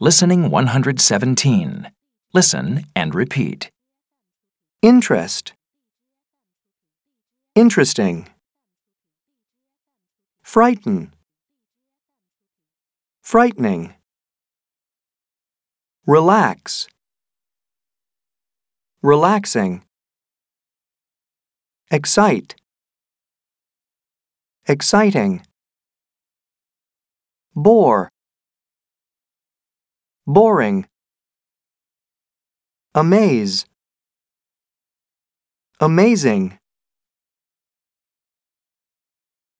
Listening 117. Listen and repeat. Interest. Interesting. Frighten. Frightening. Relax. Relaxing. Excite. Exciting. Bore. Boring. Amaze. Amazing.